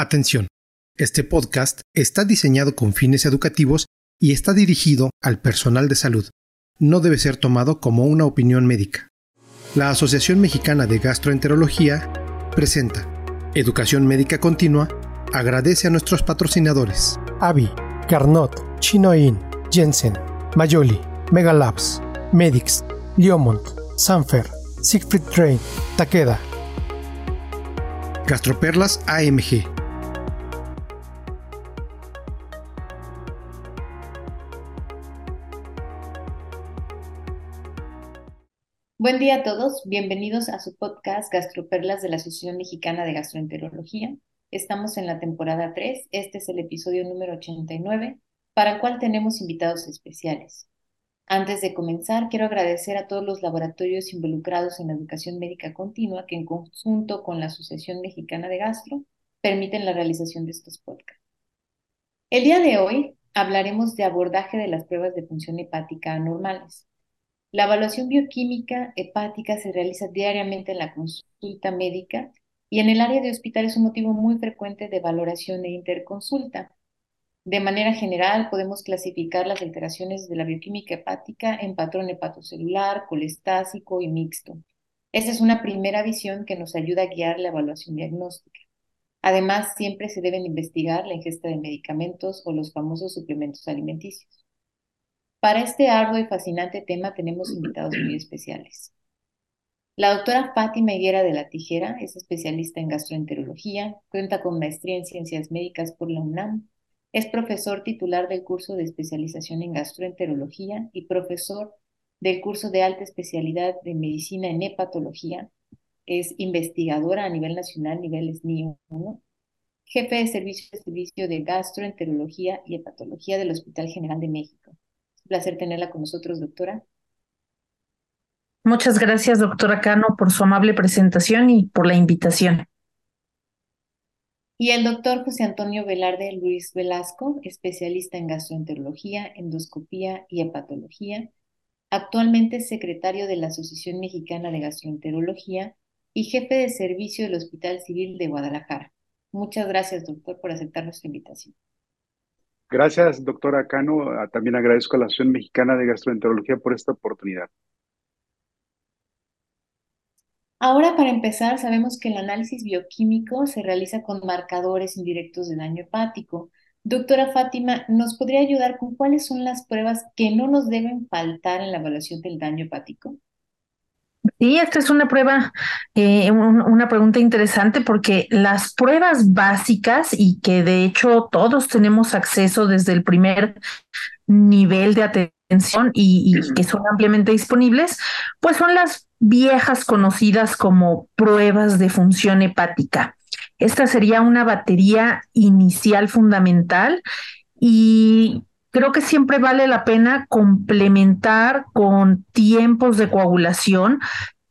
Atención, este podcast está diseñado con fines educativos y está dirigido al personal de salud. No debe ser tomado como una opinión médica. La Asociación Mexicana de Gastroenterología presenta Educación Médica Continua, agradece a nuestros patrocinadores. Avi, Carnot, Chinoin, Jensen, Mayoli, Megalabs, Medix, Liomont, Sanfer, Siegfried Train, Takeda. Gastroperlas AMG Buen día a todos, bienvenidos a su podcast Gastroperlas de la Asociación Mexicana de Gastroenterología. Estamos en la temporada 3, este es el episodio número 89, para el cual tenemos invitados especiales. Antes de comenzar, quiero agradecer a todos los laboratorios involucrados en la educación médica continua que en conjunto con la Asociación Mexicana de Gastro permiten la realización de estos podcasts. El día de hoy hablaremos de abordaje de las pruebas de función hepática anormales. La evaluación bioquímica hepática se realiza diariamente en la consulta médica y en el área de hospital es un motivo muy frecuente de valoración e interconsulta. De manera general, podemos clasificar las alteraciones de la bioquímica hepática en patrón hepatocelular, colestásico y mixto. Esta es una primera visión que nos ayuda a guiar la evaluación diagnóstica. Además, siempre se deben investigar la ingesta de medicamentos o los famosos suplementos alimenticios. Para este arduo y fascinante tema tenemos invitados muy especiales. La doctora Fátima Higuera de la Tijera es especialista en gastroenterología, cuenta con maestría en ciencias médicas por la UNAM, es profesor titular del curso de especialización en gastroenterología y profesor del curso de alta especialidad de medicina en hepatología. Es investigadora a nivel nacional, nivel SNI 1, jefe de servicio de servicio de gastroenterología y hepatología del Hospital General de México placer tenerla con nosotros, doctora. Muchas gracias, doctora Cano, por su amable presentación y por la invitación. Y el doctor José Antonio Velarde Luis Velasco, especialista en gastroenterología, endoscopía y hepatología, actualmente es secretario de la Asociación Mexicana de Gastroenterología y jefe de servicio del Hospital Civil de Guadalajara. Muchas gracias, doctor, por aceptar nuestra invitación. Gracias, doctora Cano. Ah, también agradezco a la Asociación Mexicana de Gastroenterología por esta oportunidad. Ahora, para empezar, sabemos que el análisis bioquímico se realiza con marcadores indirectos de daño hepático. Doctora Fátima, ¿nos podría ayudar con cuáles son las pruebas que no nos deben faltar en la evaluación del daño hepático? Sí, esta es una prueba, eh, una pregunta interesante porque las pruebas básicas y que de hecho todos tenemos acceso desde el primer nivel de atención y, y que son ampliamente disponibles, pues son las viejas conocidas como pruebas de función hepática. Esta sería una batería inicial fundamental y creo que siempre vale la pena complementar con tiempos de coagulación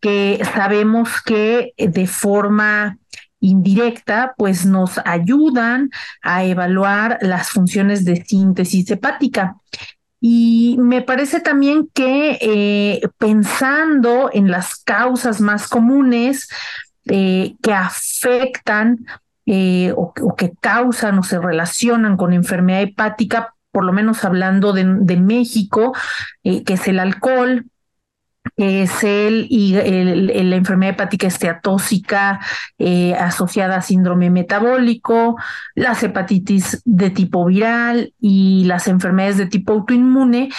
que sabemos que de forma indirecta, pues nos ayudan a evaluar las funciones de síntesis hepática. Y me parece también que eh, pensando en las causas más comunes eh, que afectan eh, o, que causan o se relacionan con enfermedad hepática, por lo menos hablando de, México, eh, que es el alcohol, que es el, y la enfermedad hepática esteatóxica eh, asociada a síndrome metabólico, las hepatitis de tipo viral y las enfermedades de tipo autoinmune,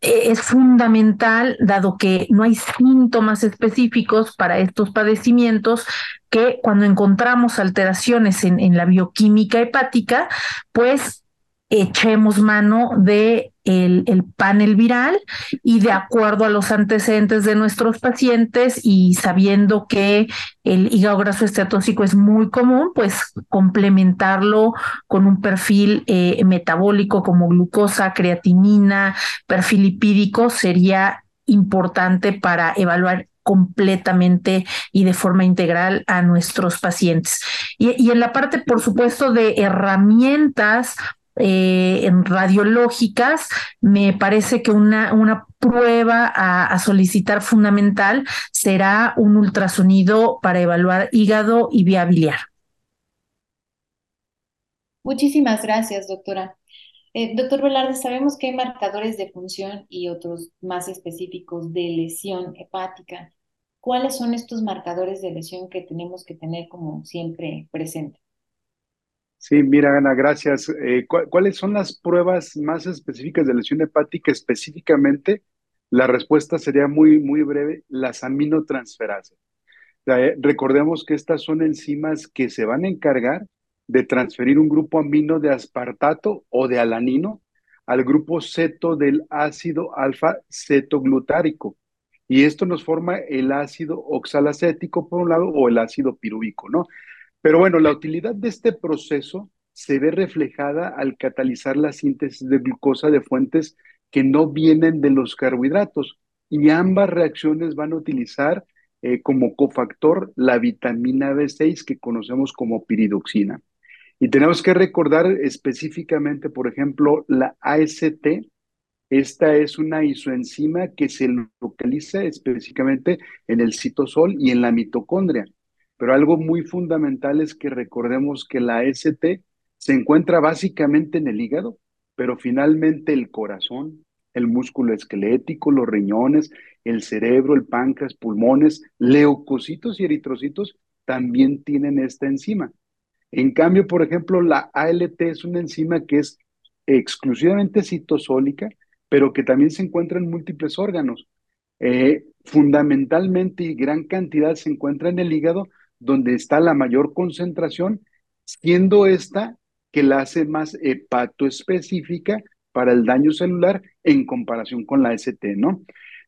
eh, es fundamental, dado que no hay síntomas específicos para estos padecimientos, que cuando encontramos alteraciones en, en la bioquímica hepática, pues echemos mano de el, panel viral y de acuerdo a los antecedentes de nuestros pacientes y sabiendo que el hígado graso esteatóxico es muy común, pues complementarlo con un perfil eh, metabólico como glucosa, creatinina, perfil lipídico sería importante para evaluar completamente y de forma integral a nuestros pacientes. Y, y, en la parte, por supuesto, de herramientas eh, radiológicas, me parece que una, una prueba a, solicitar fundamental será un ultrasonido para evaluar hígado y vía biliar. Muchísimas gracias, doctora. Eh, doctor Velarde, sabemos que hay marcadores de función y otros más específicos de lesión hepática. ¿Cuáles son estos marcadores de lesión que tenemos que tener como siempre presente? Sí, mira, Ana, gracias. Eh, ¿Cuáles son las pruebas más específicas de lesión hepática específicamente? La respuesta sería muy, muy breve, las aminotransferasas. Eh, recordemos que estas son enzimas que se van a encargar de transferir un grupo amino de aspartato o de alanino al grupo ceto del ácido alfa cetoglutárico. Y esto nos forma el ácido oxalacético por un lado o el ácido pirúvico, ¿no? Pero bueno, la utilidad de este proceso se ve reflejada al catalizar la síntesis de glucosa de fuentes que no vienen de los carbohidratos. Y ambas reacciones van a utilizar eh, como cofactor la vitamina B6 que conocemos como piridoxina. Y tenemos que recordar específicamente, por ejemplo, la AST. Esta es una isoenzima que se localiza específicamente en el citosol y en la mitocondria. Pero algo muy fundamental es que recordemos que la AST se encuentra básicamente en el hígado, pero finalmente el corazón, el músculo esquelético, los riñones, el cerebro, el páncreas, pulmones, leucocitos y eritrocitos también tienen esta enzima. En cambio, por ejemplo, la ALT es una enzima que es exclusivamente citosólica, pero que también se encuentra en múltiples órganos. Eh, fundamentalmente y gran cantidad se encuentra en el hígado, donde está la mayor concentración, siendo esta que la hace más hepatoespecífica para el daño celular en comparación con la ST, ¿no?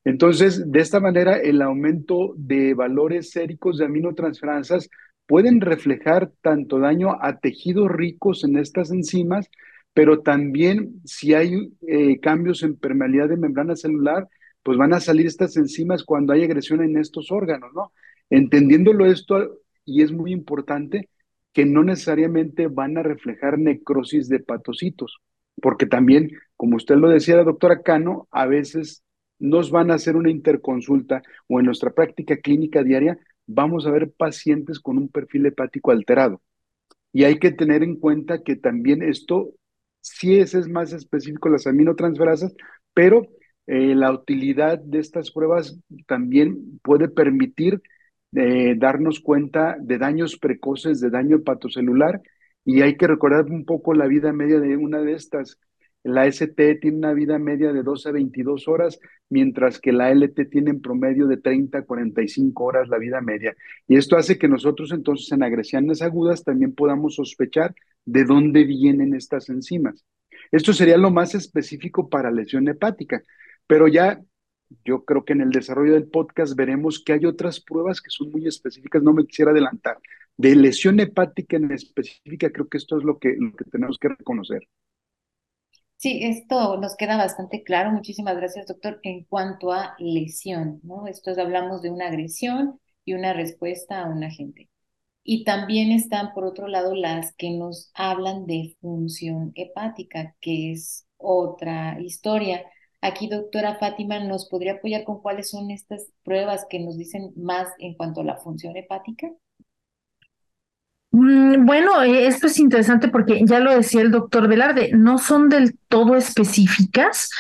Entonces, de esta manera, el aumento de valores séricos de aminotransferansas pueden reflejar tanto daño a tejidos ricos en estas enzimas, pero también si hay eh, cambios en permeabilidad de membrana celular, pues van a salir estas enzimas cuando hay agresión en estos órganos, ¿no? Entendiéndolo esto, y es muy importante, que no necesariamente van a reflejar necrosis de hepatocitos, porque también, como usted lo decía, la doctora Cano, a veces nos van a hacer una interconsulta o en nuestra práctica clínica diaria vamos a ver pacientes con un perfil hepático alterado. Y hay que tener en cuenta que también esto, sí es, más específico las aminotransferasas, pero eh, la utilidad de estas pruebas también puede permitir eh, darnos cuenta de daños precoces, de daño hepatocelular, y hay que recordar un poco la vida media de una de estas. La ST tiene una vida media de 12 a 22 horas, mientras que la LT tiene en promedio de 30 a 45 horas la vida media. Y esto hace que nosotros entonces en agresiones agudas también podamos sospechar de dónde vienen estas enzimas. Esto sería lo más específico para lesión hepática, pero ya yo creo que en el desarrollo del podcast veremos que hay otras pruebas que son muy específicas, no me quisiera adelantar. De lesión hepática en específica, creo que esto es lo que, lo que tenemos que reconocer. Sí, esto nos queda bastante claro. Muchísimas gracias, doctor. En cuanto a lesión, ¿no? Esto es, hablamos de una agresión y una respuesta a un agente. Y también están, por otro lado, las que nos hablan de función hepática, que es otra historia. Aquí, doctora Fátima, ¿nos podría apoyar con cuáles son estas pruebas que nos dicen más en cuanto a la función hepática? Mm, bueno, eh, esto es interesante porque ya lo decía el doctor Velarde, no son del todo específicas,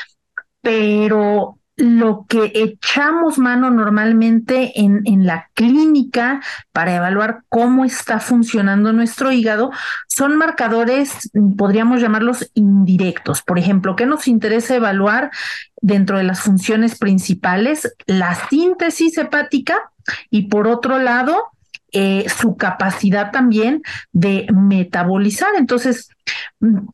pero lo que echamos mano normalmente en, en, la clínica para evaluar cómo está funcionando nuestro hígado son marcadores, podríamos llamarlos indirectos. Por ejemplo, ¿qué nos interesa evaluar dentro de las funciones principales? La síntesis hepática y por otro lado, eh, su capacidad también de metabolizar. Entonces,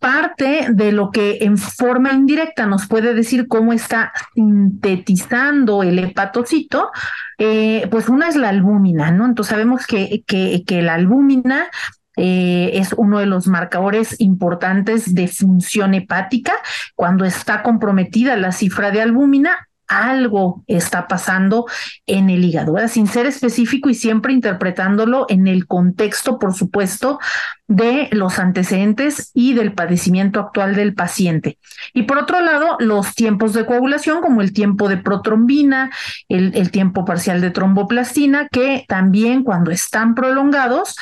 parte de lo que en forma indirecta nos puede decir cómo está sintetizando el hepatocito, eh, pues una es la albúmina, ¿no? Entonces sabemos que, que, que la albúmina eh, es uno de los marcadores importantes de función hepática. Cuando está comprometida la cifra de albúmina, algo está pasando en el hígado, sin ser específico y siempre interpretándolo en el contexto, por supuesto, de los antecedentes y del padecimiento actual del paciente. Y por otro lado, los tiempos de coagulación, como el tiempo de protrombina, el, el tiempo parcial de tromboplastina, que también cuando están prolongados,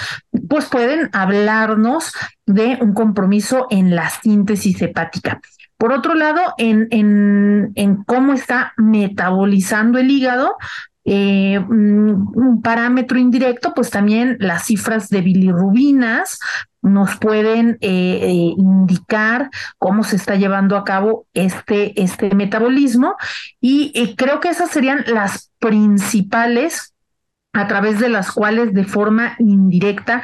pues pueden hablarnos de un compromiso en la síntesis hepática. Por otro lado, en, en, en cómo está metabolizando el hígado, eh, mm, un parámetro indirecto, pues también las cifras de bilirrubinas nos pueden eh, eh, indicar cómo se está llevando a cabo este, este metabolismo. Y creo que esas serían las principales a través de las cuales de forma indirecta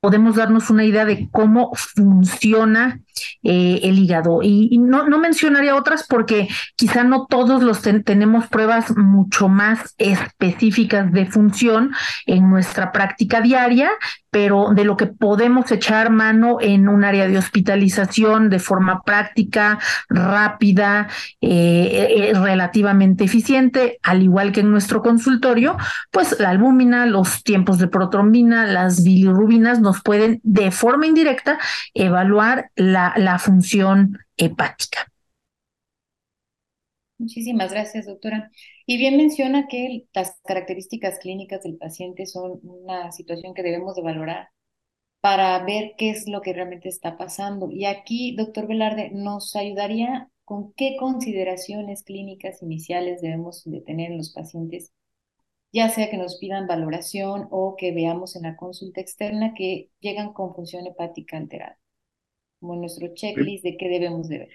podemos darnos una idea de cómo funciona eh, el hígado. Y, no, no, mencionaría otras porque quizá no todos los tenemos pruebas mucho más específicas de función en nuestra práctica diaria, pero de lo que podemos echar mano en un área de hospitalización de forma práctica, rápida, eh, eh, relativamente eficiente, al igual que en nuestro consultorio, pues la albúmina, los tiempos de protrombina, las bilirrubinas nos pueden de forma indirecta evaluar la, la función hepática. Muchísimas gracias, doctora. Y bien menciona que las características clínicas del paciente son una situación que debemos de valorar para ver qué es lo que realmente está pasando. Y aquí, doctor Velarde, nos ayudaría con qué consideraciones clínicas iniciales debemos de tener en los pacientes, ya sea que nos pidan valoración o que veamos en la consulta externa que llegan con función hepática alterada, como nuestro checklist de qué debemos de ver.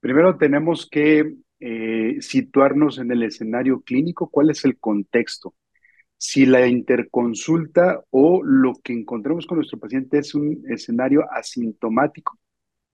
Primero tenemos que eh, situarnos en el escenario clínico, cuál es el contexto. Si la interconsulta o lo que encontramos con nuestro paciente es un escenario asintomático,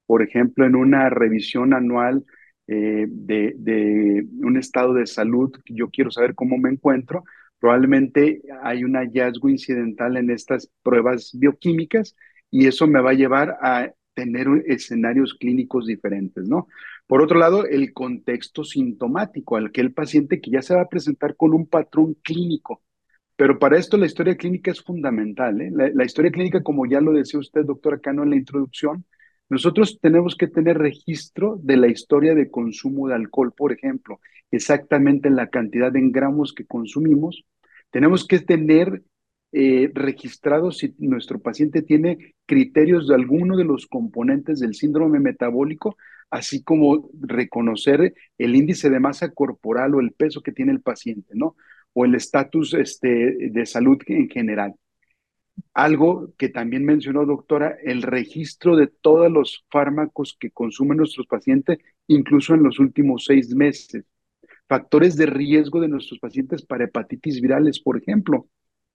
por ejemplo, en una revisión anual eh, de, de, un estado de salud, yo quiero saber cómo me encuentro, probablemente hay un hallazgo incidental en estas pruebas bioquímicas y eso me va a llevar a tener escenarios clínicos diferentes, ¿no? Por otro lado, el contexto sintomático, al que el paciente que ya se va a presentar con un patrón clínico. Pero para esto la historia clínica es fundamental. ¿eh? La, historia clínica, como ya lo decía usted, doctora Cano, en la introducción, nosotros tenemos que tener registro de la historia de consumo de alcohol, por ejemplo, exactamente la cantidad en gramos que consumimos. Tenemos que tener eh, registrado si nuestro paciente tiene criterios de alguno de los componentes del síndrome metabólico así como reconocer el índice de masa corporal o el peso que tiene el paciente, ¿no? O el estatus este, de salud en general. Algo que también mencionó, doctora, el registro de todos los fármacos que consumen nuestros pacientes, incluso en los últimos seis meses. Factores de riesgo de nuestros pacientes para hepatitis virales, por ejemplo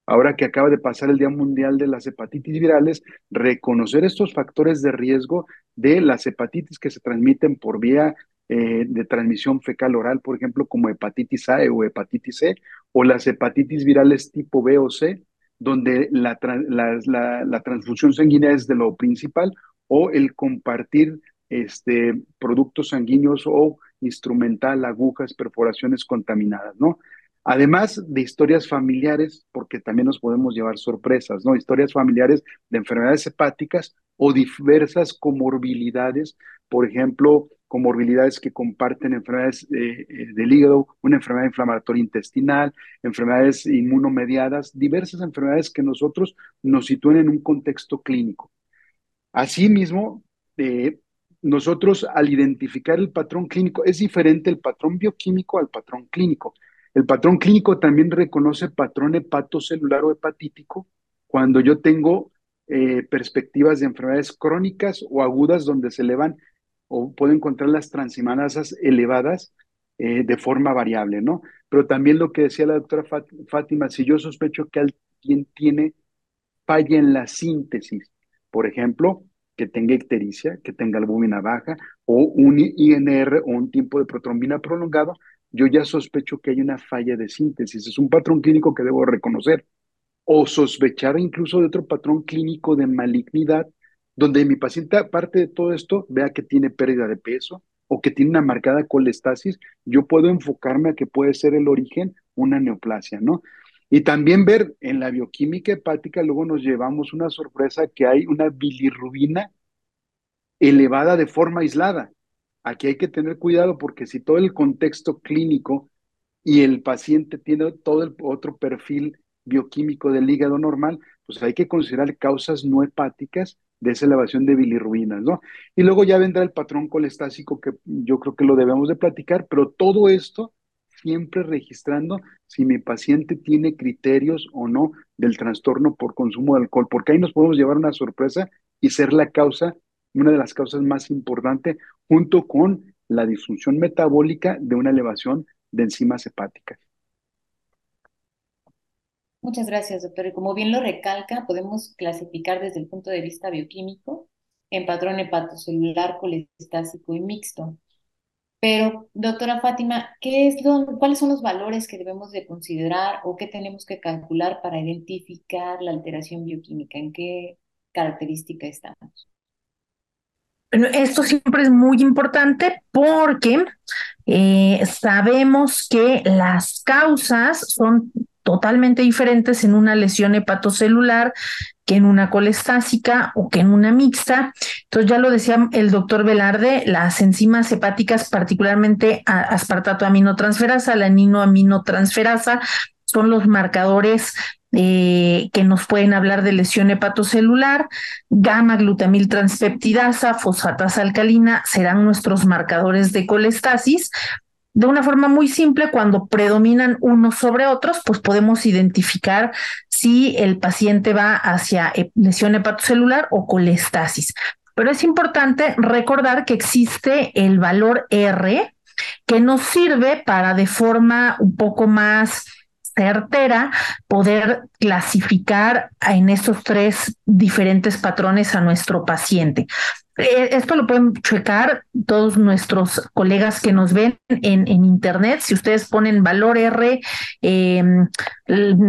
ahora que acaba de pasar el Día Mundial de las Hepatitis Virales, reconocer estos factores de riesgo de las hepatitis que se transmiten por vía eh, de transmisión fecal oral, por ejemplo, como hepatitis A o hepatitis C, o las hepatitis virales tipo B o C, donde la, transfusión sanguínea es de lo principal, o el compartir este, productos sanguíneos o instrumental, agujas, perforaciones contaminadas, ¿no? Además de historias familiares, porque también nos podemos llevar sorpresas, ¿no? Historias familiares de enfermedades hepáticas o diversas comorbilidades, por ejemplo, comorbilidades que comparten enfermedades eh, eh, del hígado, una enfermedad inflamatoria intestinal, enfermedades inmunomediadas, diversas enfermedades que nosotros nos sitúen en un contexto clínico. Asimismo, eh, nosotros al identificar el patrón clínico, es diferente el patrón bioquímico al patrón clínico. El patrón clínico también reconoce patrón hepatocelular o hepatítico cuando yo tengo eh, perspectivas de enfermedades crónicas o agudas donde se elevan o puedo encontrar las transimanasas elevadas eh, de forma variable, ¿no? Pero también lo que decía la doctora Fátima, si yo sospecho que alguien tiene falla en la síntesis, por ejemplo, que tenga ictericia, que tenga albúmina baja o un INR o un tiempo de protrombina prolongado, yo ya sospecho que hay una falla de síntesis. Es un patrón clínico que debo reconocer. O sospechar incluso de otro patrón clínico de malignidad, donde mi paciente, aparte de todo esto, vea que tiene pérdida de peso, o que tiene una marcada colestasis, yo puedo enfocarme a que puede ser el origen una neoplasia, ¿no? Y también ver en la bioquímica hepática, luego nos llevamos una sorpresa que hay una bilirrubina elevada de forma aislada. Aquí hay que tener cuidado porque si todo el contexto clínico y el paciente tiene todo el otro perfil bioquímico del hígado normal, pues hay que considerar causas no hepáticas de esa elevación de bilirrubinas, ¿no? Y luego ya vendrá el patrón colestásico que yo creo que lo debemos de platicar, pero todo esto siempre registrando si mi paciente tiene criterios o no del trastorno por consumo de alcohol, porque ahí nos podemos llevar una sorpresa y ser la causa, una de las causas más importantes, junto con la disfunción metabólica de una elevación de enzimas hepáticas. Muchas gracias, doctor. Y como bien lo recalca, podemos clasificar desde el punto de vista bioquímico en patrón hepatocelular, colestásico y mixto. Pero, doctora Fátima, ¿qué es ¿cuáles son los valores que debemos de considerar o qué tenemos que calcular para identificar la alteración bioquímica? ¿En qué característica estamos? Esto siempre es muy importante porque eh, sabemos que las causas son totalmente diferentes en una lesión hepatocelular que en una colestásica o que en una mixta. Entonces ya lo decía el doctor Velarde, las enzimas hepáticas, particularmente aspartato aminotransferasa, la aminotransferasa, son los marcadores eh, que nos pueden hablar de lesión hepatocelular, gamma glutamil transpeptidasa, fosfatasa alcalina serán nuestros marcadores de colestasis, de una forma muy simple, cuando predominan unos sobre otros, pues podemos identificar si el paciente va hacia lesión hepatocelular o colestasis. Pero es importante recordar que existe el valor R que nos sirve para de forma un poco más certera poder clasificar en estos tres diferentes patrones a nuestro paciente. Eh, esto lo pueden checar todos nuestros colegas que nos ven en, en internet. Si ustedes ponen valor R em,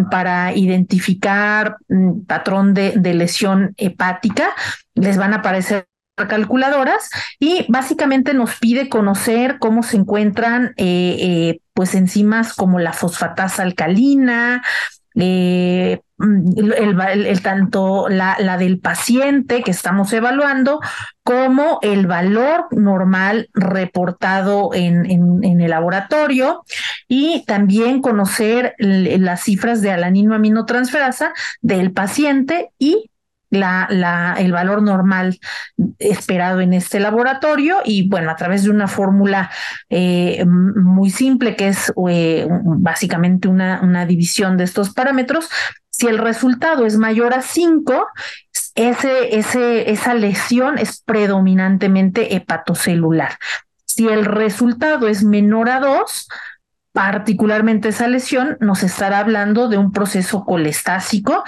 para identificar mm, patrón de, de lesión hepática, les van a aparecer calculadoras y básicamente nos pide conocer cómo se encuentran eh, eh, pues enzimas como la fosfatasa alcalina, eh, mm, el, tanto la, la, del paciente que estamos evaluando como el valor normal reportado en, en, el laboratorio y también conocer las cifras de alanino aminotransferasa del paciente y la, el valor normal esperado en este laboratorio y bueno, a través de una fórmula eh, muy simple que es eh, básicamente una, una división de estos parámetros, si el resultado es mayor a 5, ese, ese, esa lesión es predominantemente hepatocelular. Si el resultado es menor a 2, particularmente esa lesión, nos estará hablando de un proceso colestásico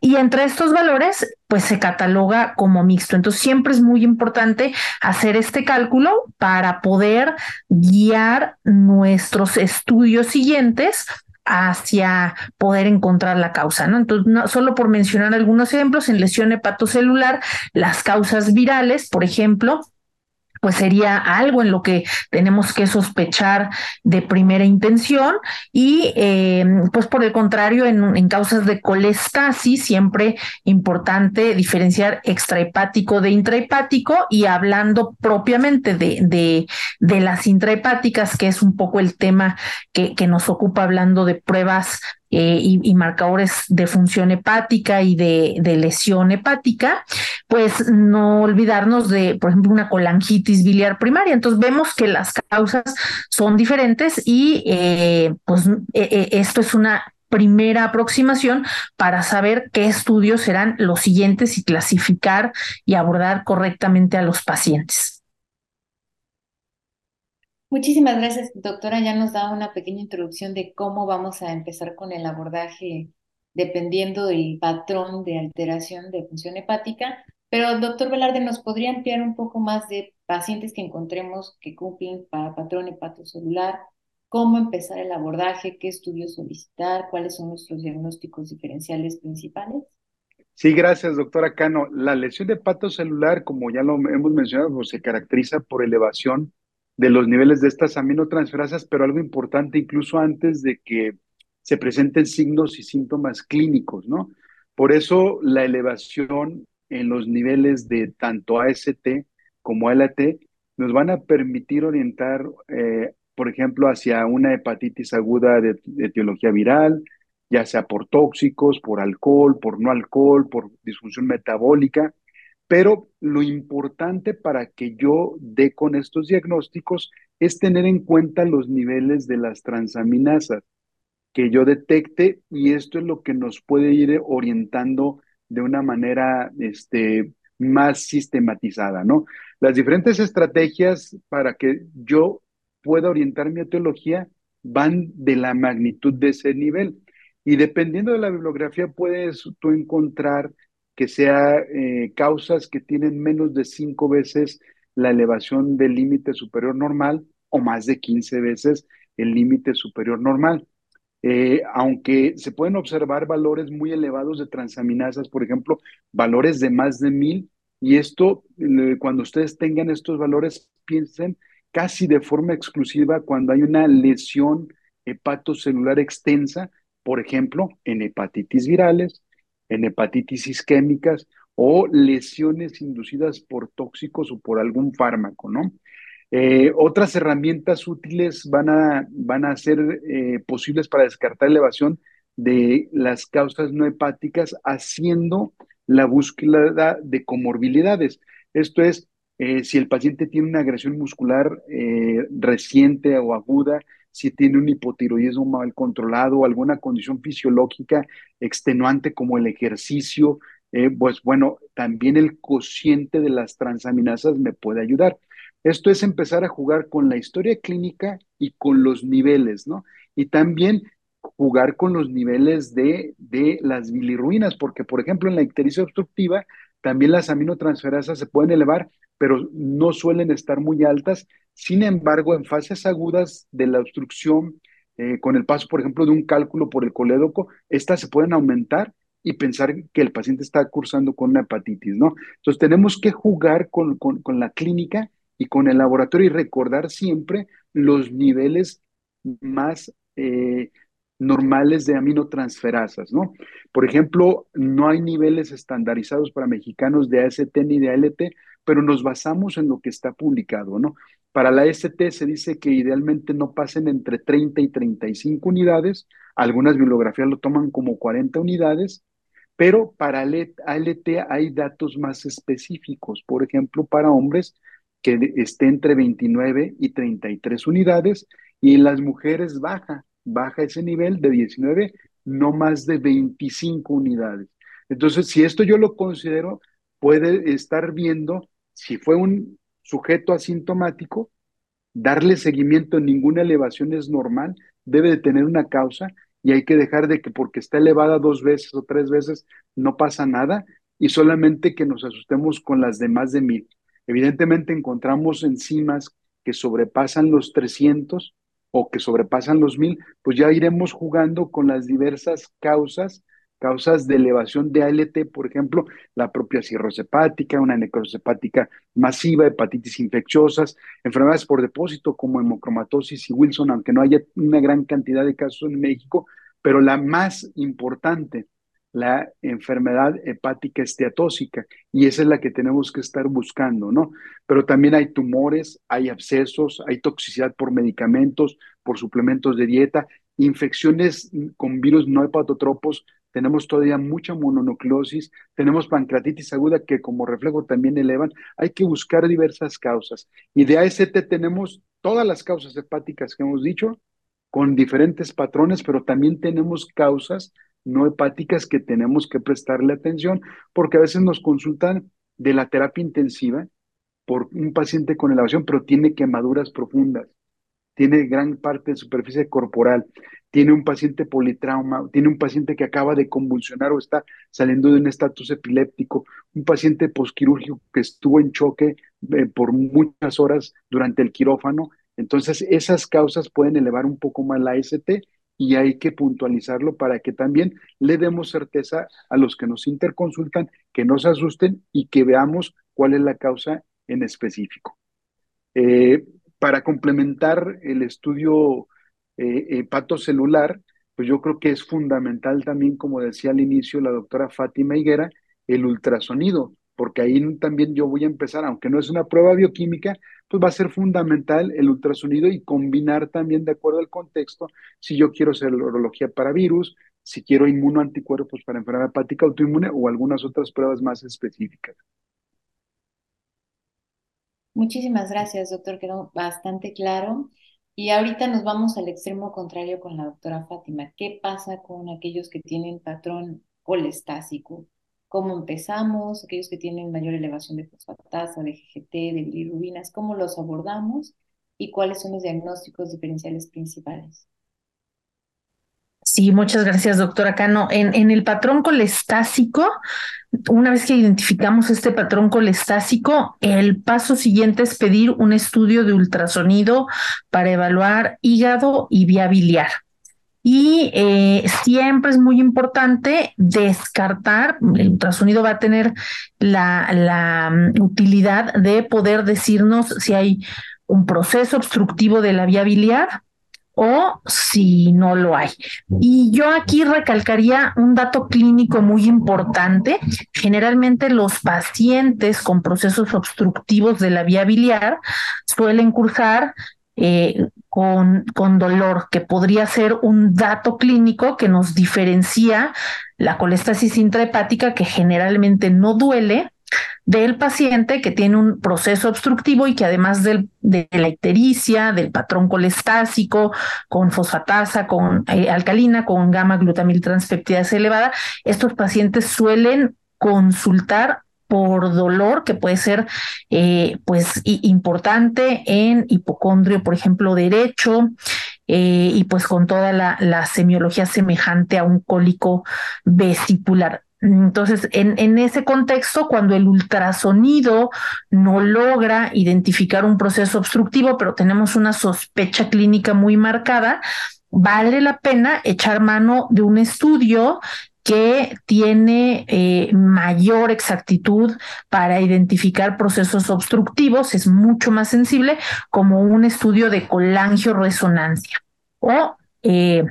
y entre estos valores, pues se cataloga como mixto. Entonces, siempre es muy importante hacer este cálculo para poder guiar nuestros estudios siguientes hacia poder encontrar la causa, ¿no? Entonces, no, solo por mencionar algunos ejemplos, en lesión hepatocelular, las causas virales, por ejemplo, pues sería algo en lo que tenemos que sospechar de primera intención y eh, pues por el contrario en, en, causas de colestasis siempre importante diferenciar extrahepático de intrahepático y hablando propiamente de, de, de las intrahepáticas que es un poco el tema que, que nos ocupa hablando de pruebas eh, y, marcadores de función hepática y de, lesión hepática, pues no olvidarnos de, por ejemplo, una colangitis biliar primaria. Entonces vemos que las causas son diferentes y eh, pues e, e, esto es una primera aproximación para saber qué estudios serán los siguientes y clasificar y abordar correctamente a los pacientes. Muchísimas gracias, doctora. Ya nos da una pequeña introducción de cómo vamos a empezar con el abordaje dependiendo del patrón de alteración de función hepática. Pero, doctor Velarde, ¿nos podría ampliar un poco más de pacientes que encontremos que cumplen para patrón hepatocelular? ¿Cómo empezar el abordaje? ¿Qué estudios solicitar? ¿Cuáles son nuestros diagnósticos diferenciales principales? Sí, gracias, doctora Cano. La lesión hepatocelular, como ya lo hemos mencionado, pues, se caracteriza por elevación de los niveles de estas aminotransferasas, pero algo importante incluso antes de que se presenten signos y síntomas clínicos, ¿no? Por eso la elevación en los niveles de tanto AST como ALT nos van a permitir orientar, eh, por ejemplo, hacia una hepatitis aguda de, de etiología viral, ya sea por tóxicos, por alcohol, por no alcohol, por disfunción metabólica, pero lo importante para que yo dé con estos diagnósticos es tener en cuenta los niveles de las transaminasas que yo detecte y esto es lo que nos puede ir orientando de una manera este, más sistematizada, ¿no? Las diferentes estrategias para que yo pueda orientar mi etiología van de la magnitud de ese nivel. Y dependiendo de la bibliografía, puedes tú encontrar que sea eh, causas que tienen menos de cinco veces la elevación del límite superior normal o más de 15 veces el límite superior normal. Eh, aunque se pueden observar valores muy elevados de transaminasas, por ejemplo, valores de más de mil, y esto, cuando ustedes tengan estos valores, piensen casi de forma exclusiva cuando hay una lesión hepatocelular extensa, por ejemplo, en hepatitis virales, en hepatitis isquémicas o lesiones inducidas por tóxicos o por algún fármaco, ¿no? Eh, otras herramientas útiles van a, van a ser eh, posibles para descartar elevación de las causas no hepáticas haciendo la búsqueda de comorbilidades. Esto es, eh, si el paciente tiene una agresión muscular reciente o aguda, si tiene un hipotiroidismo mal controlado alguna condición fisiológica extenuante como el ejercicio, eh, pues bueno, también el cociente de las transaminasas me puede ayudar. Esto es empezar a jugar con la historia clínica y con los niveles, ¿no? Y también jugar con los niveles de, de las bilirruinas, porque por ejemplo en la ictericia obstructiva también las aminotransferasas se pueden elevar, pero no suelen estar muy altas. Sin embargo, en fases agudas de la obstrucción, eh, con el paso, por ejemplo, de un cálculo por el colédoco, estas se pueden aumentar y pensar que el paciente está cursando con una hepatitis, ¿no? Entonces tenemos que jugar con, con, la clínica y con el laboratorio y recordar siempre los niveles más eh, normales de aminotransferasas, ¿no? Por ejemplo, no hay niveles estandarizados para mexicanos de AST ni de ALT, pero nos basamos en lo que está publicado, ¿no? Para la ST se dice que idealmente no pasen entre 30 y 35 unidades, algunas bibliografías lo toman como 40 unidades, pero para ALT hay datos más específicos, por ejemplo, para hombres que esté entre 29 y 33 unidades y en las mujeres baja, baja ese nivel de 19, no más de 25 unidades. Entonces, si esto yo lo considero, puede estar viendo si fue un sujeto asintomático, darle seguimiento en ninguna elevación es normal, debe de tener una causa y hay que dejar de que porque está elevada dos veces o tres veces no pasa nada y solamente que nos asustemos con las de más de mil. Evidentemente encontramos enzimas que sobrepasan los 300 o que sobrepasan los mil, pues ya iremos jugando con las diversas causas causas de elevación de ALT, por ejemplo, la propia cirrosis hepática, una necrosis hepática masiva, hepatitis infecciosas, enfermedades por depósito como hemocromatosis y Wilson, aunque no haya una gran cantidad de casos en México, pero la más importante, la enfermedad hepática esteatóxica, y esa es la que tenemos que estar buscando, ¿no? Pero también hay tumores, hay abscesos, hay toxicidad por medicamentos, por suplementos de dieta, infecciones con virus no hepatotropos tenemos todavía mucha mononucleosis, tenemos pancreatitis aguda que como reflejo también elevan. Hay que buscar diversas causas. Y de AST tenemos todas las causas hepáticas que hemos dicho, con diferentes patrones, pero también tenemos causas no hepáticas que tenemos que prestarle atención, porque a veces nos consultan de la terapia intensiva por un paciente con elevación, pero tiene quemaduras profundas tiene gran parte de superficie corporal, tiene un paciente politrauma, tiene un paciente que acaba de convulsionar o está saliendo de un estatus epiléptico, un paciente posquirúrgico que estuvo en choque eh, por muchas horas durante el quirófano. Entonces, esas causas pueden elevar un poco más la ST y hay que puntualizarlo para que también le demos certeza a los que nos interconsultan, que no se asusten y que veamos cuál es la causa en específico. Eh, para complementar el estudio eh, hepatocelular, pues yo creo que es fundamental también, como decía al inicio la doctora Fátima Higuera, el ultrasonido, porque ahí también yo voy a empezar, aunque no es una prueba bioquímica, pues va a ser fundamental el ultrasonido y combinar también de acuerdo al contexto, si yo quiero hacer urología para virus, si quiero inmunoanticuerpos para enfermedad hepática autoinmune o algunas otras pruebas más específicas. Muchísimas gracias, doctor. Quedó bastante claro. Y ahorita nos vamos al extremo contrario con la doctora Fátima. ¿Qué pasa con aquellos que tienen patrón colestásico? ¿Cómo empezamos? Aquellos que tienen mayor elevación de fosfatasa, de GGT, de bilirrubinas, ¿cómo los abordamos? ¿Y cuáles son los diagnósticos diferenciales principales? Sí, muchas gracias, doctora Cano. En, el patrón colestásico, una vez que identificamos este patrón colestásico, el paso siguiente es pedir un estudio de ultrasonido para evaluar hígado y vía biliar. Y eh, siempre es muy importante descartar, el ultrasonido va a tener la, la mm, utilidad de poder decirnos si hay un proceso obstructivo de la vía biliar o si no lo hay. Y yo aquí recalcaría un dato clínico muy importante. Generalmente los pacientes con procesos obstructivos de la vía biliar suelen cursar eh, con, con dolor, que podría ser un dato clínico que nos diferencia la colestasis intrahepática, que generalmente no duele, del paciente que tiene un proceso obstructivo y que además del, de la ictericia, del patrón colestásico, con fosfatasa, con eh, alcalina, con gamma glutamil transpeptidasa elevada, estos pacientes suelen consultar por dolor que puede ser eh, pues importante en hipocondrio, por ejemplo, derecho, eh, y pues con toda la, la, semiología semejante a un cólico vesicular. Entonces, en, ese contexto, cuando el ultrasonido no logra identificar un proceso obstructivo, pero tenemos una sospecha clínica muy marcada, vale la pena echar mano de un estudio que tiene eh, mayor exactitud para identificar procesos obstructivos, es mucho más sensible como un estudio de colangio-resonancia o eh,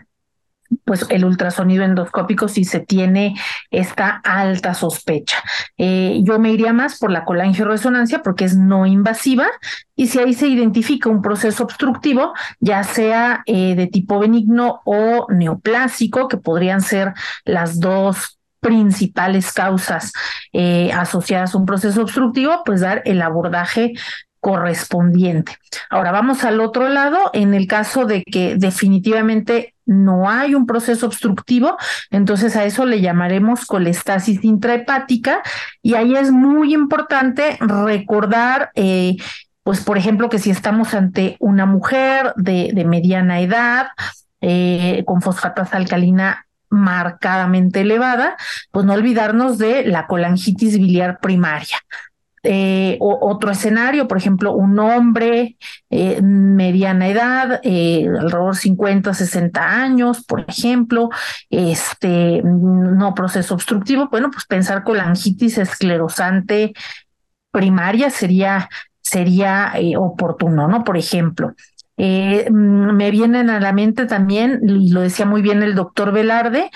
pues el ultrasonido endoscópico si se tiene esta alta sospecha. Eh, yo me iría más por la colangioresonancia porque es no invasiva y si ahí se identifica un proceso obstructivo, ya sea eh, de tipo benigno o neoplásico, que podrían ser las dos principales causas eh, asociadas a un proceso obstructivo, pues dar el abordaje correspondiente. Ahora vamos al otro lado, en el caso de que definitivamente no hay un proceso obstructivo, entonces a eso le llamaremos colestasis intrahepática y ahí es muy importante recordar eh, pues por ejemplo que si estamos ante una mujer de, mediana edad eh, con fosfatasa alcalina marcadamente elevada, pues no olvidarnos de la colangitis biliar primaria. Eh, otro escenario, por ejemplo, un hombre eh, mediana edad, eh, alrededor 50, 60 años, por ejemplo, este no proceso obstructivo, bueno, pues pensar con la angitis esclerosante primaria sería, sería oportuno, ¿no? Por ejemplo. me vienen a la mente también, y lo decía muy bien el doctor Velarde,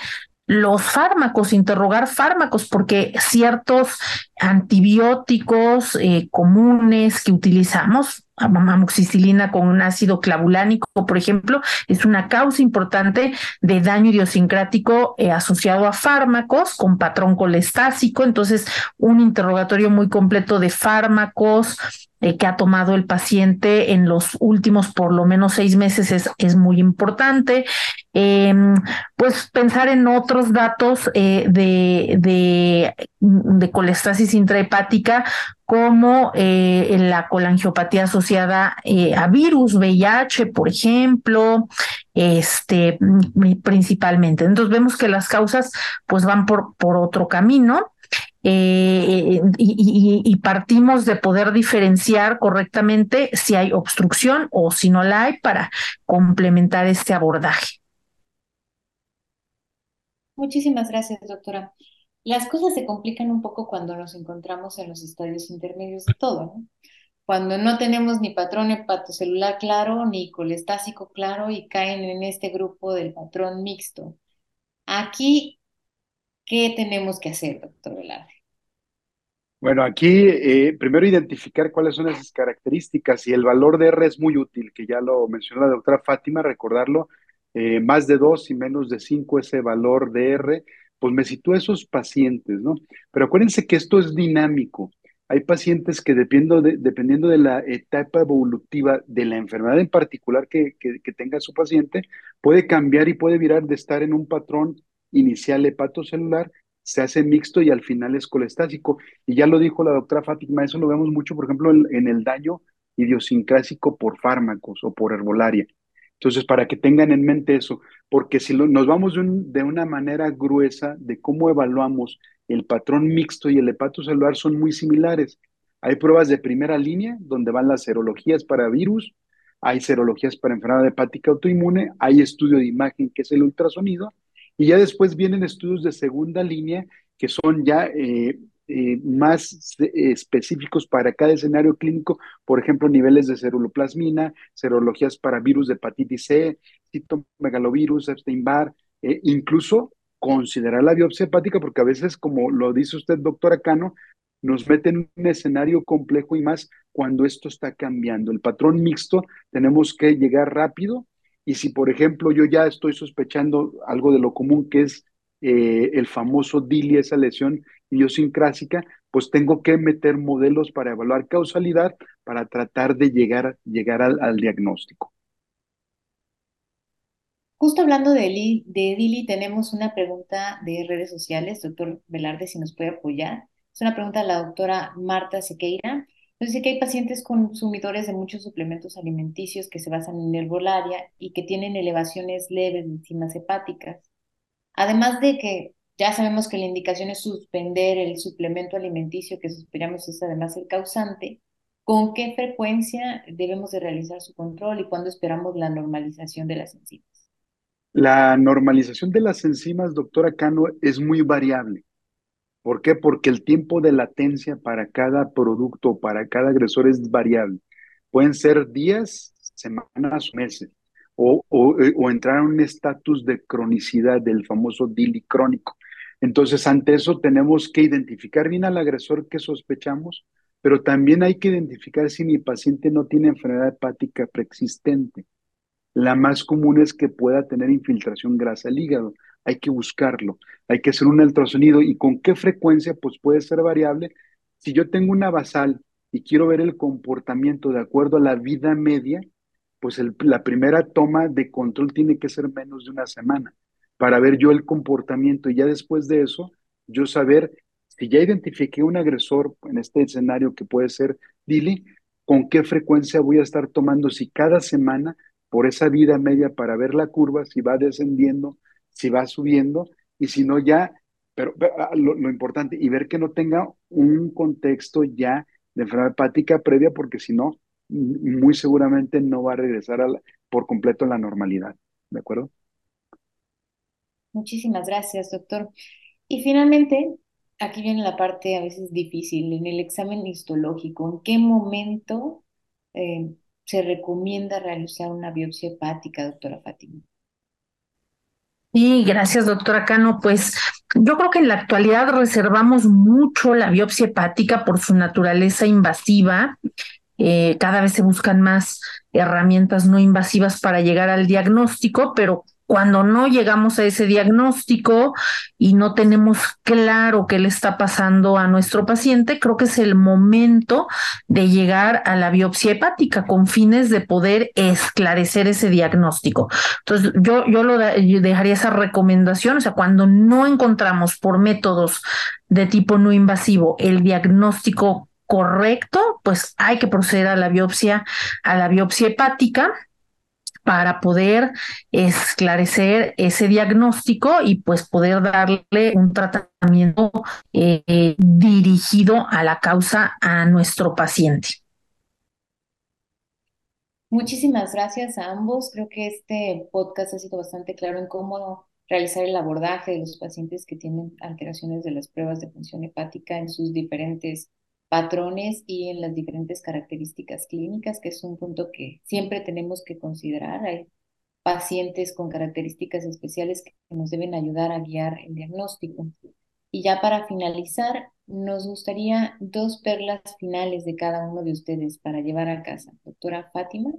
los fármacos, interrogar fármacos, porque ciertos antibióticos eh, comunes que utilizamos, amoxicilina con un ácido clavulánico, por ejemplo, es una causa importante de daño idiosincrático eh, asociado a fármacos con patrón colestásico. Entonces, un interrogatorio muy completo de fármacos, eh, que ha tomado el paciente en los últimos por lo menos seis meses es, es muy importante. Em, pues pensar en otros datos eh, de, de, de, colestasis intrahepática como eh, la colangiopatía asociada a virus, VIH, por ejemplo, este, principalmente. Entonces vemos que las causas pues van por, por otro camino. Eh, y, partimos de poder diferenciar correctamente si hay obstrucción o si no la hay para complementar este abordaje. Muchísimas gracias, doctora. Las cosas se complican un poco cuando nos encontramos en los estadios intermedios de todo, ¿no? cuando no tenemos ni patrón hepatocelular claro ni colestásico claro y caen en este grupo del patrón mixto. Aquí, ¿qué tenemos que hacer, doctor Velarde? Bueno, aquí eh, primero identificar cuáles son esas características y el valor de R es muy útil, que ya lo mencionó la doctora Fátima, recordarlo, eh, más de dos y menos de cinco ese valor de R, pues me sitúa esos pacientes, ¿no? Pero acuérdense que esto es dinámico. Hay pacientes que dependiendo de, dependiendo de la etapa evolutiva de la enfermedad en particular que, que, tenga su paciente, puede cambiar y puede virar de estar en un patrón inicial hepatocelular, se hace mixto y al final es colestásico. Y ya lo dijo la doctora Fátima, eso lo vemos mucho, por ejemplo, en, el daño idiosincrásico por fármacos o por herbolaria. Entonces, para que tengan en mente eso, porque si nos vamos de, de, una manera gruesa de cómo evaluamos el patrón mixto y el hepatocelular son muy similares. Hay pruebas de primera línea donde van las serologías para virus, hay serologías para enfermedad hepática autoinmune, hay estudio de imagen que es el ultrasonido, y ya después vienen estudios de segunda línea que son ya eh, eh, más específicos para cada escenario clínico, por ejemplo, niveles de ceruloplasmina, serologías para virus de hepatitis C, citomegalovirus, Epstein-Barr, eh, incluso considerar la biopsia hepática, porque a veces, como lo dice usted, doctora Cano, nos mete en un escenario complejo y más cuando esto está cambiando. El patrón mixto tenemos que llegar rápido y si, por ejemplo, yo ya estoy sospechando algo de lo común que es eh, el famoso DILI, esa lesión idiosincrásica, pues tengo que meter modelos para evaluar causalidad para tratar de llegar, llegar al diagnóstico. Justo hablando de, de Dili, tenemos una pregunta de redes sociales, doctor Velarde, si nos puede apoyar. Es una pregunta de la doctora Marta Sequeira. Dice que hay pacientes consumidores de muchos suplementos alimenticios que se basan en herbolaria y que tienen elevaciones leves de enzimas hepáticas. Además de que ya sabemos que la indicación es suspender el suplemento alimenticio que suspiramos es además el causante, ¿con qué frecuencia debemos de realizar su control y cuándo esperamos la normalización de las enzimas? La normalización de las enzimas, doctora Cano, es muy variable. ¿Por qué? Porque el tiempo de latencia para cada producto, para cada agresor es variable. Pueden ser días, semanas, meses, o, o, eh, o entrar en un estatus de cronicidad del famoso DILI crónico. Entonces, ante eso tenemos que identificar bien al agresor que sospechamos, pero también hay que identificar si mi paciente no tiene enfermedad hepática preexistente. La más común es que pueda tener infiltración grasa al hígado. Hay que buscarlo, hay que hacer un ultrasonido. Y con qué frecuencia, pues puede ser variable. Si yo tengo una basal y quiero ver el comportamiento de acuerdo a la vida media, pues la primera toma de control tiene que ser menos de una semana para ver yo el comportamiento. Y ya después de eso, yo saber si ya identifiqué un agresor en este escenario que puede ser Dili, con qué frecuencia voy a estar tomando, si cada semana por esa vida media para ver la curva, si va descendiendo, si va subiendo, y si no ya, pero, ah, lo, importante, y ver que no tenga un contexto ya de enfermedad hepática previa, porque si no, muy seguramente no va a regresar por completo a la normalidad. ¿De acuerdo? Muchísimas gracias, doctor. Y finalmente, aquí viene la parte a veces difícil, en el examen histológico, ¿en qué momento eh, se recomienda realizar una biopsia hepática, doctora Fátima? Sí, gracias, doctora Cano. Pues yo creo que en la actualidad reservamos mucho la biopsia hepática por su naturaleza invasiva. Eh, cada vez se buscan más herramientas no invasivas para llegar al diagnóstico, pero cuando no llegamos a ese diagnóstico y no tenemos claro qué le está pasando a nuestro paciente, creo que es el momento de llegar a la biopsia hepática con fines de poder esclarecer ese diagnóstico. Entonces, yo, yo lo dejaría esa recomendación, o sea, cuando no encontramos por métodos de tipo no invasivo el diagnóstico correcto, pues hay que proceder a la biopsia, a la biopsia hepática para poder esclarecer ese diagnóstico y pues poder darle un tratamiento eh, dirigido a la causa a nuestro paciente. Muchísimas gracias a ambos. Creo que este podcast ha sido bastante claro en cómo realizar el abordaje de los pacientes que tienen alteraciones de las pruebas de función hepática en sus diferentes patrones y en las diferentes características clínicas, que es un punto que siempre tenemos que considerar. Hay pacientes con características especiales que nos deben ayudar a guiar el diagnóstico. Y ya para finalizar, nos gustaría dos perlas finales de cada uno de ustedes para llevar a casa. Doctora Fátima.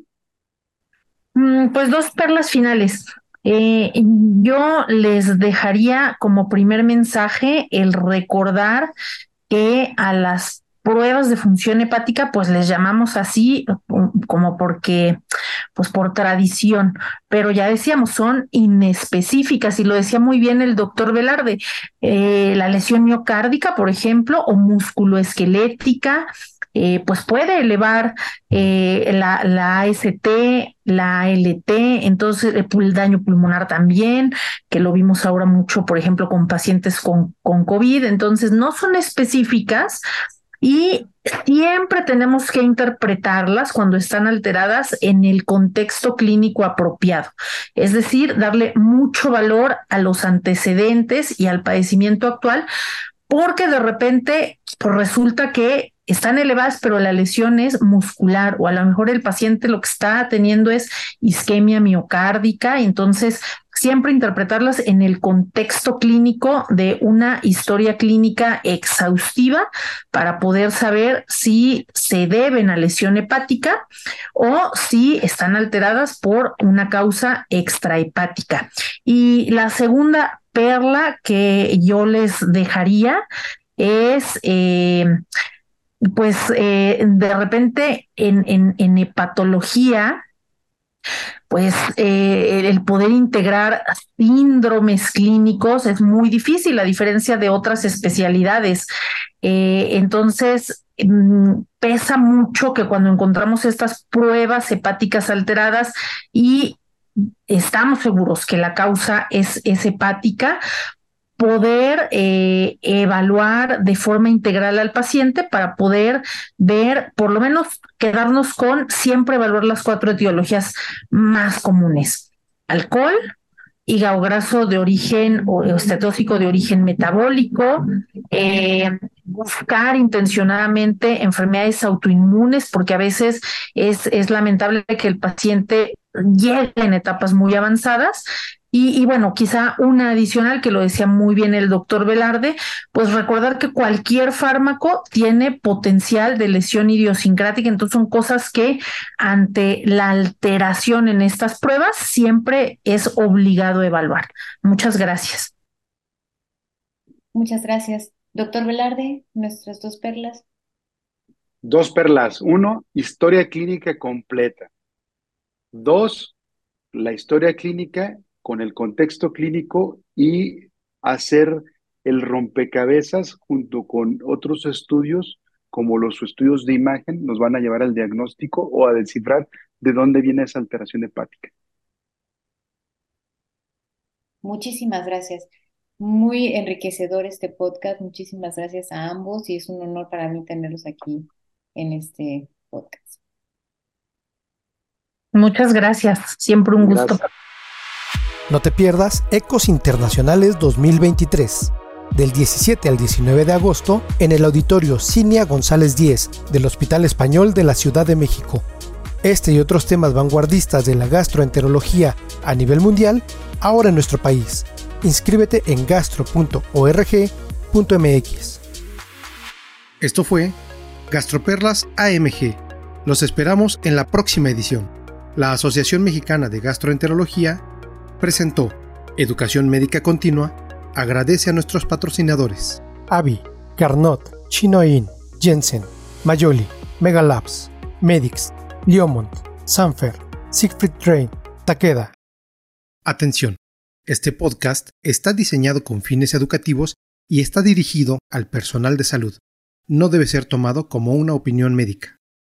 Mm, pues dos perlas finales. Eh, yo les dejaría como primer mensaje el recordar que a las pruebas de función hepática, pues les llamamos así como porque, pues por tradición, pero ya decíamos, son inespecíficas y lo decía muy bien el doctor Velarde, eh, la lesión miocárdica, por ejemplo, o musculoesquelética, eh, pues puede elevar eh, la, la, AST, la ALT, entonces el daño pulmonar también, que lo vimos ahora mucho, por ejemplo, con pacientes con, con COVID, entonces no son específicas, y siempre tenemos que interpretarlas cuando están alteradas en el contexto clínico apropiado, es decir, darle mucho valor a los antecedentes y al padecimiento actual, porque de repente pues resulta que están elevadas, pero la lesión es muscular o a lo mejor el paciente lo que está teniendo es isquemia miocárdica, entonces siempre interpretarlas en el contexto clínico de una historia clínica exhaustiva para poder saber si se deben a lesión hepática o si están alteradas por una causa extrahepática. Y la segunda perla que yo les dejaría es eh, pues eh, de repente en, en, en hepatología, pues eh, el poder integrar síndromes clínicos es muy difícil a diferencia de otras especialidades. Eh, entonces, mm, pesa mucho que cuando encontramos estas pruebas hepáticas alteradas y estamos seguros que la causa es, es hepática, poder eh, evaluar de forma integral al paciente para poder ver, por lo menos quedarnos con siempre evaluar las cuatro etiologías más comunes. Alcohol, hígado graso de origen o estetóxico de origen metabólico, eh, buscar intencionadamente enfermedades autoinmunes, porque a veces es, es lamentable que el paciente llegue en etapas muy avanzadas y, bueno, quizá una adicional que lo decía muy bien el doctor Velarde, pues recordar que cualquier fármaco tiene potencial de lesión idiosincrática, entonces son cosas que ante la alteración en estas pruebas siempre es obligado evaluar. Muchas gracias. Muchas gracias. Doctor Velarde, nuestras dos perlas. Dos perlas. Uno, historia clínica completa. Dos, la historia clínica con el contexto clínico y hacer el rompecabezas junto con otros estudios, como los estudios de imagen, nos van a llevar al diagnóstico o a descifrar de dónde viene esa alteración hepática. Muchísimas gracias. Muy enriquecedor este podcast. Muchísimas gracias a ambos y es un honor para mí tenerlos aquí en este podcast. Muchas gracias. Siempre un gusto. No te pierdas Ecos Internacionales 2023, del 17 al 19 de agosto en el auditorio Cinia González 10 del Hospital Español de la Ciudad de México. Este y otros temas vanguardistas de la gastroenterología a nivel mundial ahora en nuestro país. Inscríbete en gastro.org.mx. Esto fue Gastroperlas AMG. Los esperamos en la próxima edición. La Asociación Mexicana de Gastroenterología presentó Educación Médica Continua, agradece a nuestros patrocinadores. Avi, Carnot, Chinoin, Jensen, Mayoli, Megalabs, Medix, Liomont, Sanfer, Siegfried Train, Takeda. Atención, este podcast está diseñado con fines educativos y está dirigido al personal de salud. No debe ser tomado como una opinión médica.